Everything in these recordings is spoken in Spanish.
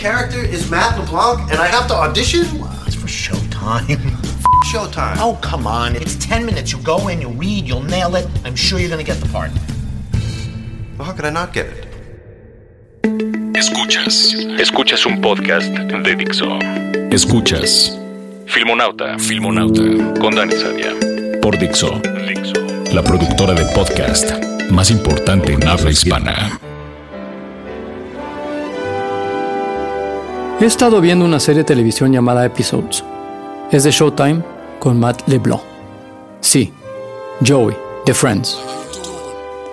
character is Matt LeBlanc, and I have to audition? It's for showtime. Showtime. Oh, come on. It's 10 minutes. You go in, you read, you'll nail it. I'm sure you're gonna get the part. Well, how could I not get it? Escuchas. Escuchas un podcast de Dixo. Escuchas. Filmonauta. Filmonauta. Con Dani Sadia. Por Dixo. Dixo. La productora de podcast más importante en habla hispana. He estado viendo una serie de televisión llamada Episodes. Es de Showtime con Matt LeBlanc. Sí, Joey, de Friends.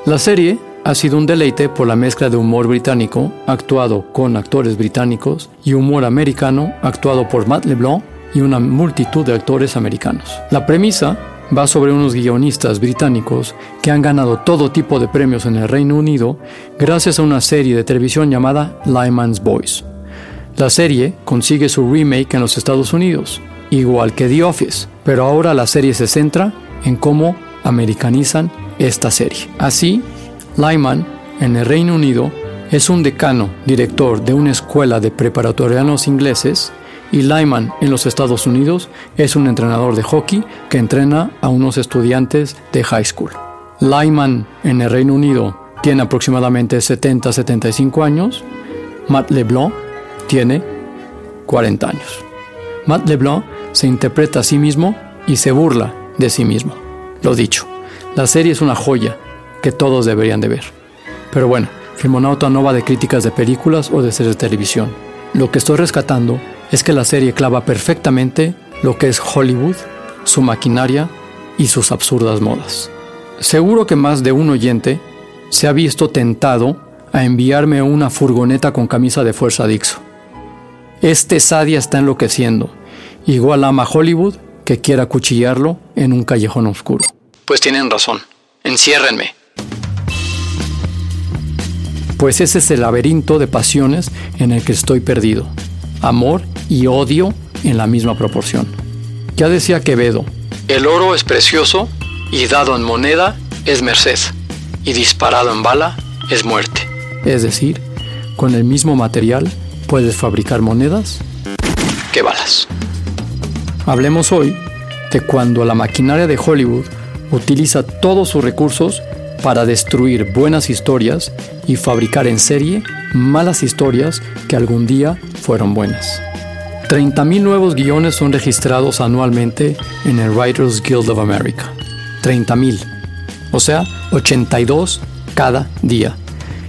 La serie ha sido un deleite por la mezcla de humor británico, actuado con actores británicos, y humor americano, actuado por Matt LeBlanc y una multitud de actores americanos. La premisa va sobre unos guionistas británicos que han ganado todo tipo de premios en el Reino Unido gracias a una serie de televisión llamada Lyman's Boys. La serie consigue su remake en los Estados Unidos, igual que The Office, pero ahora la serie se centra en cómo americanizan esta serie. Así, Lyman, en el Reino Unido, es un decano, director de una escuela de preparatorianos ingleses, y Lyman en los Estados Unidos es un entrenador de hockey que entrena a unos estudiantes de high school. Lyman en el Reino Unido tiene aproximadamente 70-75 años, Matt LeBlanc tiene 40 años. Matt LeBlanc se interpreta a sí mismo y se burla de sí mismo. Lo dicho, la serie es una joya que todos deberían de ver. Pero bueno, Filmonauta no va de críticas de películas o de series de televisión. Lo que estoy rescatando es que la serie clava perfectamente lo que es Hollywood, su maquinaria y sus absurdas modas. Seguro que más de un oyente se ha visto tentado a enviarme una furgoneta con camisa de fuerza Dixo. Este Sadia está enloqueciendo. Igual ama Hollywood que quiera cuchillarlo en un callejón oscuro. Pues tienen razón. Enciérrenme. Pues ese es el laberinto de pasiones en el que estoy perdido. Amor y odio en la misma proporción. Ya decía Quevedo, el oro es precioso y dado en moneda es merced y disparado en bala es muerte. Es decir, con el mismo material puedes fabricar monedas que balas. Hablemos hoy de cuando la maquinaria de Hollywood utiliza todos sus recursos para destruir buenas historias y fabricar en serie malas historias que algún día fueron buenas. 30.000 nuevos guiones son registrados anualmente en el Writers Guild of America. 30.000. O sea, 82 cada día.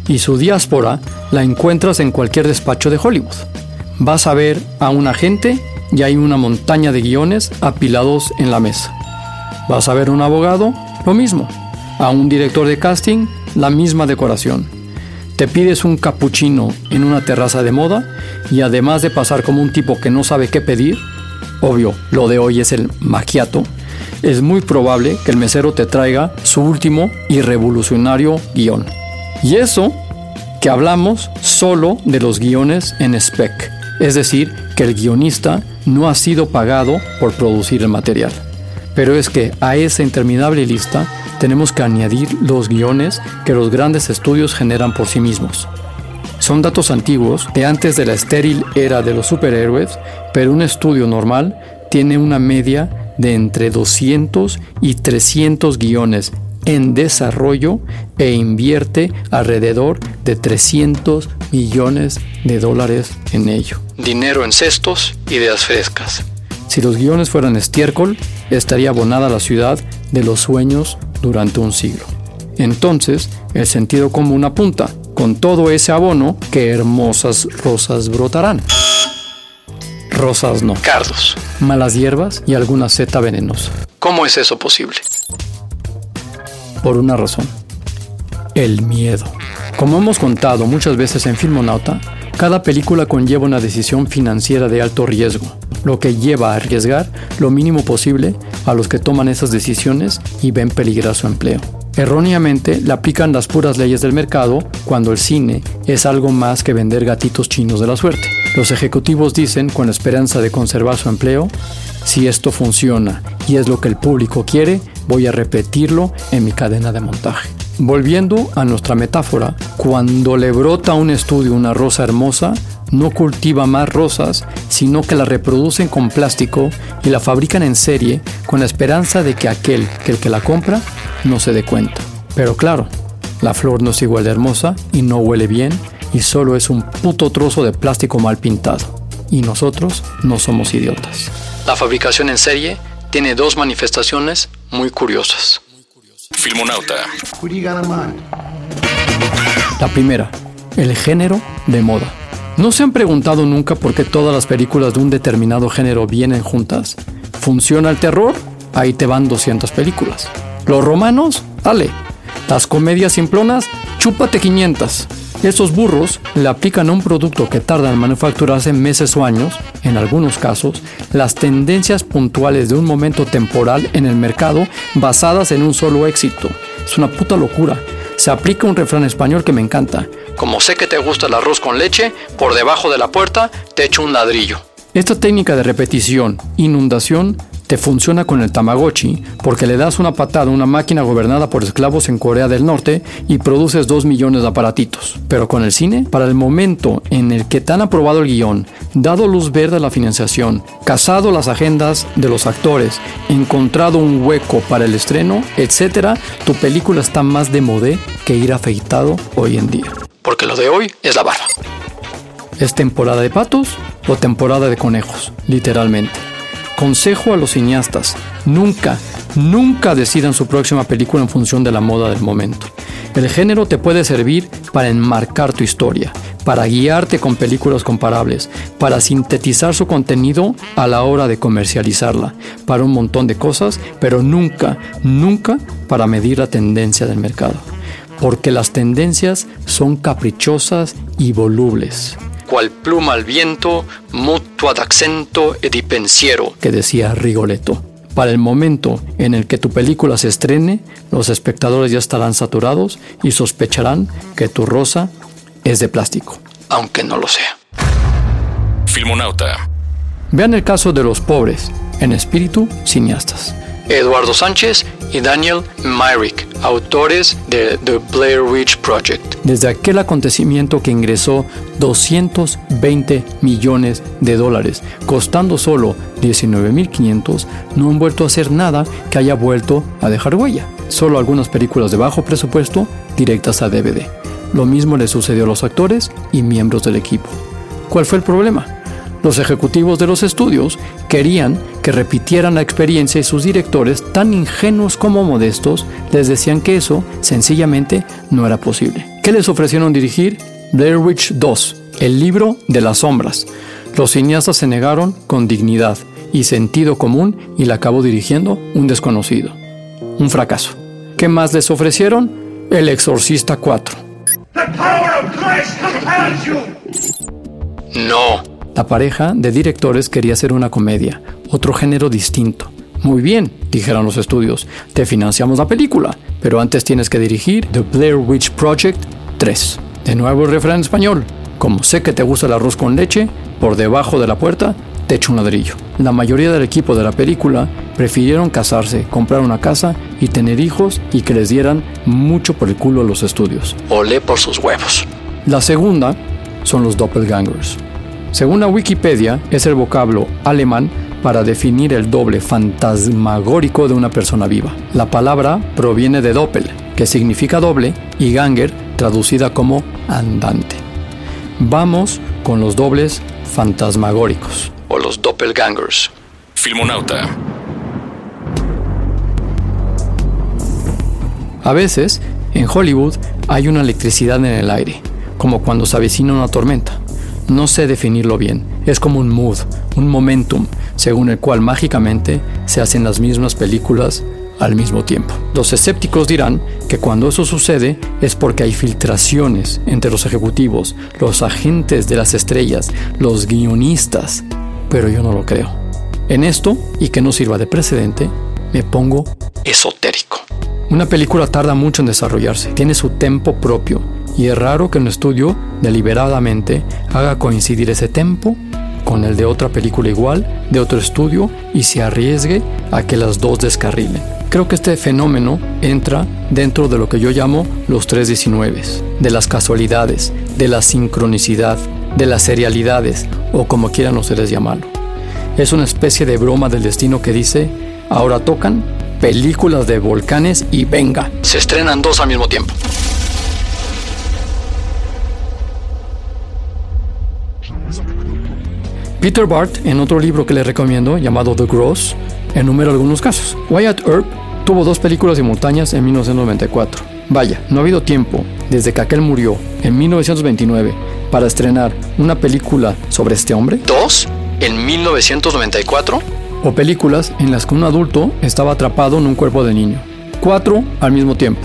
Y su diáspora la encuentras en cualquier despacho de Hollywood. Vas a ver a un agente y hay una montaña de guiones apilados en la mesa. Vas a ver a un abogado, lo mismo. A un director de casting, la misma decoración. Te pides un cappuccino en una terraza de moda y además de pasar como un tipo que no sabe qué pedir, obvio, lo de hoy es el macchiato, es muy probable que el mesero te traiga su último y revolucionario guion. Y eso que hablamos solo de los guiones en spec, es decir, que el guionista no ha sido pagado por producir el material. Pero es que a esa interminable lista tenemos que añadir los guiones que los grandes estudios generan por sí mismos. Son datos antiguos de antes de la estéril era de los superhéroes, pero un estudio normal tiene una media de entre 200 y 300 guiones en desarrollo e invierte alrededor de 300 millones de dólares en ello. Dinero en cestos, ideas frescas. Si los guiones fueran estiércol, estaría abonada la ciudad de los sueños durante un siglo. Entonces, el sentido común apunta, con todo ese abono, que hermosas rosas brotarán. Rosas no. Cardos. Malas hierbas y alguna seta venenosa. ¿Cómo es eso posible? Por una razón. El miedo. Como hemos contado muchas veces en Filmonauta, cada película conlleva una decisión financiera de alto riesgo, lo que lleva a arriesgar lo mínimo posible a los que toman esas decisiones y ven peligrar su empleo. Erróneamente le aplican las puras leyes del mercado cuando el cine es algo más que vender gatitos chinos de la suerte. Los ejecutivos dicen, con esperanza de conservar su empleo, si esto funciona y es lo que el público quiere, voy a repetirlo en mi cadena de montaje. Volviendo a nuestra metáfora, cuando le brota a un estudio una rosa hermosa, no cultiva más rosas, sino que la reproducen con plástico y la fabrican en serie con la esperanza de que aquel que el que la compra no se dé cuenta. Pero claro, la flor no es igual de hermosa y no huele bien y solo es un puto trozo de plástico mal pintado. Y nosotros no somos idiotas. La fabricación en serie tiene dos manifestaciones muy curiosas. Filmonauta. La primera, el género de moda. ¿No se han preguntado nunca por qué todas las películas de un determinado género vienen juntas? ¿Funciona el terror? Ahí te van 200 películas. Los romanos, dale. Las comedias simplonas, chúpate 500. Esos burros le aplican a un producto que tarda en manufacturarse meses o años, en algunos casos, las tendencias puntuales de un momento temporal en el mercado basadas en un solo éxito. Es una puta locura. Se aplica un refrán español que me encanta. Como sé que te gusta el arroz con leche, por debajo de la puerta te echo un ladrillo. Esta técnica de repetición, inundación, te funciona con el Tamagotchi porque le das una patada a una máquina gobernada por esclavos en Corea del Norte y produces 2 millones de aparatitos. Pero con el cine, para el momento en el que te han aprobado el guion, dado luz verde a la financiación, casado las agendas de los actores, encontrado un hueco para el estreno, etc., tu película está más de modé que ir afeitado hoy en día. Porque lo de hoy es la barba. ¿Es temporada de patos o temporada de conejos? Literalmente. Consejo a los cineastas, nunca, nunca decidan su próxima película en función de la moda del momento. El género te puede servir para enmarcar tu historia, para guiarte con películas comparables, para sintetizar su contenido a la hora de comercializarla, para un montón de cosas, pero nunca, nunca para medir la tendencia del mercado. Porque las tendencias son caprichosas y volubles cual pluma al viento, mutuo ad accento e di pensiero, que decía Rigoletto. Para el momento en el que tu película se estrene, los espectadores ya estarán saturados y sospecharán que tu rosa es de plástico, aunque no lo sea. Filmonauta. Vean el caso de los pobres, en espíritu cineastas. Eduardo Sánchez y Daniel Myrick, autores de The Blair Witch Project. Desde aquel acontecimiento que ingresó 220 millones de dólares, costando solo 19.500, no han vuelto a hacer nada que haya vuelto a dejar huella. Solo algunas películas de bajo presupuesto directas a DVD. Lo mismo le sucedió a los actores y miembros del equipo. ¿Cuál fue el problema? Los ejecutivos de los estudios querían que repitieran la experiencia y sus directores, tan ingenuos como modestos, les decían que eso sencillamente no era posible. ¿Qué les ofrecieron dirigir? Blair Witch 2, el libro de las sombras. Los cineastas se negaron con dignidad y sentido común y la acabó dirigiendo un desconocido. Un fracaso. ¿Qué más les ofrecieron? El Exorcista 4. No. La pareja de directores quería hacer una comedia, otro género distinto. Muy bien, dijeron los estudios, te financiamos la película, pero antes tienes que dirigir The Blair Witch Project 3. De nuevo el refrán español, como sé que te gusta el arroz con leche, por debajo de la puerta te echo un ladrillo. La mayoría del equipo de la película prefirieron casarse, comprar una casa y tener hijos y que les dieran mucho por el culo a los estudios. Olé por sus huevos. La segunda son los doppelgangers. Según la Wikipedia, es el vocablo alemán para definir el doble fantasmagórico de una persona viva. La palabra proviene de doppel, que significa doble, y ganger, traducida como andante. Vamos con los dobles fantasmagóricos, o los doppelgangers. Filmonauta. A veces, en Hollywood hay una electricidad en el aire, como cuando se avecina una tormenta. No sé definirlo bien. Es como un mood, un momentum, según el cual mágicamente se hacen las mismas películas al mismo tiempo. Los escépticos dirán que cuando eso sucede es porque hay filtraciones entre los ejecutivos, los agentes de las estrellas, los guionistas, pero yo no lo creo. En esto, y que no sirva de precedente, me pongo esotérico. Una película tarda mucho en desarrollarse, tiene su tempo propio, y es raro que un estudio deliberadamente haga coincidir ese tempo con el de otra película igual, de otro estudio, y se arriesgue a que las dos descarrilen. Creo que este fenómeno entra dentro de lo que yo llamo los 319, de las casualidades, de la sincronicidad, de las serialidades, o como quieran ustedes llamarlo. Es una especie de broma del destino que dice, ahora tocan películas de volcanes y venga, se estrenan dos al mismo tiempo. Peter Bart, en otro libro que le recomiendo, llamado The Gross, enumera algunos casos. Wyatt Earp tuvo dos películas simultáneas en 1994. Vaya, no ha habido tiempo, desde que aquel murió en 1929, para estrenar una película sobre este hombre. ¿Dos? ¿En 1994? O películas en las que un adulto estaba atrapado en un cuerpo de niño. Cuatro al mismo tiempo.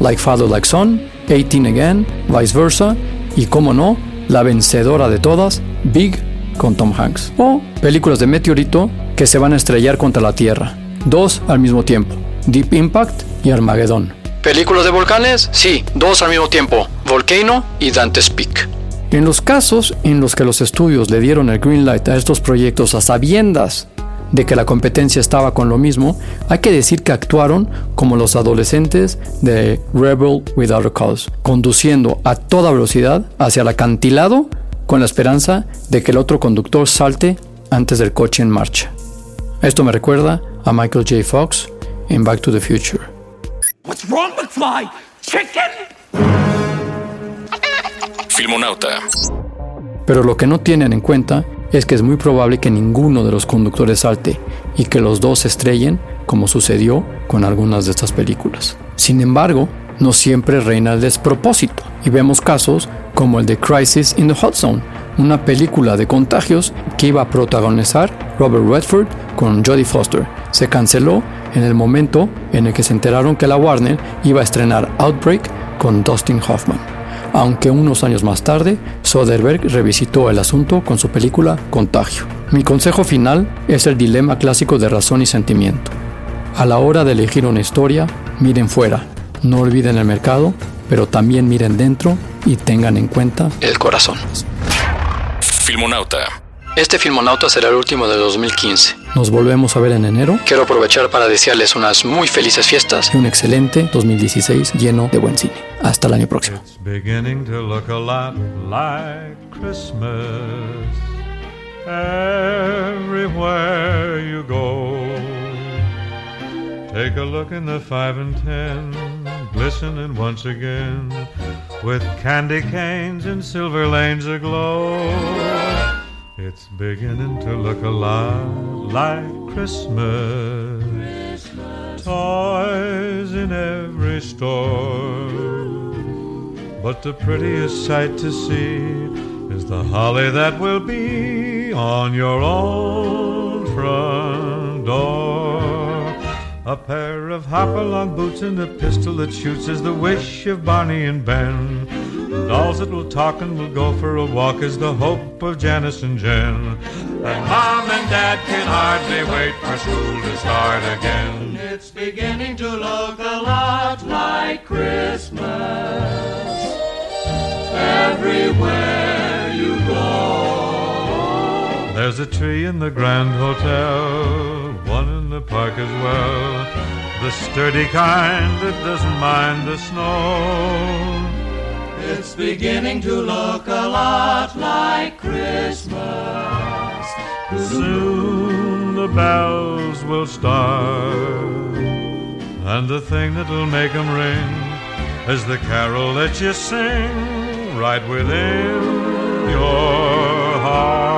Like Father Like Son, 18 Again, Vice Versa y, como no, la vencedora de todas, Big con Tom Hanks. O películas de meteorito que se van a estrellar contra la Tierra. Dos al mismo tiempo. Deep Impact y Armageddon. ¿Películas de volcanes? Sí, dos al mismo tiempo. Volcano y Dante's Peak. En los casos en los que los estudios le dieron el green light a estos proyectos a sabiendas de que la competencia estaba con lo mismo, hay que decir que actuaron como los adolescentes de Rebel Without a Cause, conduciendo a toda velocidad hacia el acantilado con la esperanza de que el otro conductor salte antes del coche en marcha. Esto me recuerda a Michael J. Fox en Back to the Future. What's wrong, McFly? Chicken? Filmonauta. Pero lo que no tienen en cuenta es que es muy probable que ninguno de los conductores salte y que los dos se estrellen como sucedió con algunas de estas películas. Sin embargo, no siempre reina el despropósito y vemos casos como el de Crisis in the Hot Zone, una película de contagios que iba a protagonizar Robert Redford con Jodie Foster. Se canceló en el momento en el que se enteraron que la Warner iba a estrenar Outbreak con Dustin Hoffman. Aunque unos años más tarde, Soderbergh revisitó el asunto con su película Contagio. Mi consejo final es el dilema clásico de razón y sentimiento. A la hora de elegir una historia, miren fuera, no olviden el mercado, pero también miren dentro y tengan en cuenta el corazón. Filmonauta. Este Filmonauta será el último de 2015. Nos volvemos a ver en enero. Quiero aprovechar para desearles unas muy felices fiestas y un excelente 2016 lleno de buen cine. Hasta el año próximo. Take a look in the five and ten, glistening once again, with candy canes and silver lanes aglow. It's beginning to look a lot like Christmas. Christmas. Toys in every store. But the prettiest sight to see is the holly that will be on your own front door. A pair of hopalong boots and a pistol that shoots is the wish of Barney and Ben. Dolls that will talk and will go for a walk is the hope of Janice and Jen. And Mom and Dad can hardly wait for school to start again. It's beginning to look a lot like Christmas everywhere you go. There's a tree in the Grand Hotel one in the park as well. The sturdy kind that doesn't mind the snow. It's beginning to look a lot like Christmas. Soon the bells will start, and the thing that'll make them ring is the carol that you sing right within your heart.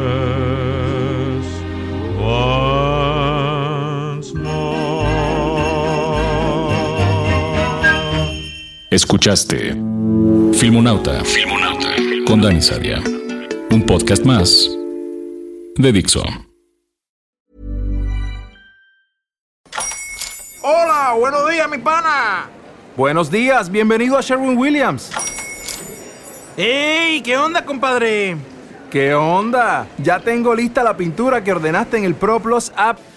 Escuchaste Filmonauta. Filmonauta. Con Dani Sadia. Un podcast más de Dixo. Hola, buenos días, mi pana. Buenos días, bienvenido a Sherwin Williams. ¡Ey! ¿Qué onda, compadre? ¿Qué onda? Ya tengo lista la pintura que ordenaste en el ProPlus app.